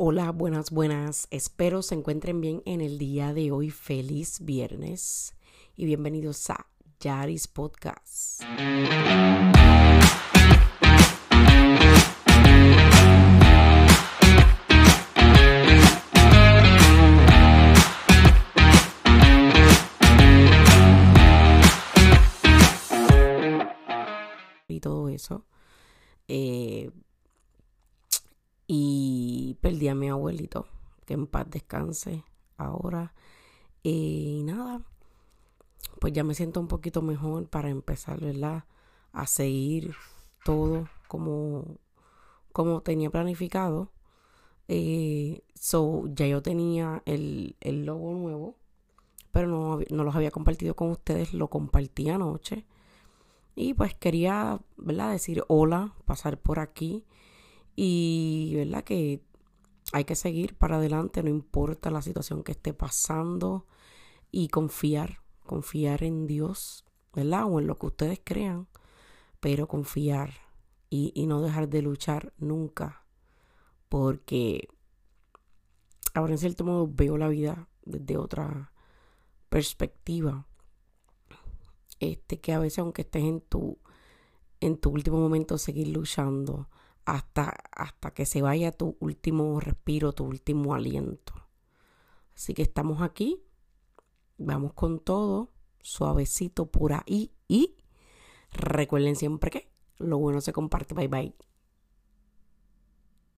Hola, buenas, buenas. Espero se encuentren bien en el día de hoy. Feliz viernes y bienvenidos a Yaris Podcast. Y todo eso. Eh, perdí a mi abuelito, que en paz descanse ahora. Y nada, pues ya me siento un poquito mejor para empezar, ¿verdad? A seguir todo como, como tenía planificado. Eh, so, ya yo tenía el, el logo nuevo, pero no, no los había compartido con ustedes, lo compartí anoche. Y pues quería, ¿verdad? Decir hola, pasar por aquí y, ¿verdad? Que hay que seguir para adelante, no importa la situación que esté pasando y confiar, confiar en Dios, ¿verdad? O en lo que ustedes crean, pero confiar y, no dejar de luchar nunca, porque ahora en cierto modo veo la vida desde otra perspectiva. Este que a veces aunque estés en tu en tu último momento seguir luchando hasta hasta que se vaya tu último respiro, tu último aliento. Así que estamos aquí. Vamos con todo, suavecito por ahí y recuerden siempre que lo bueno se comparte. Bye bye.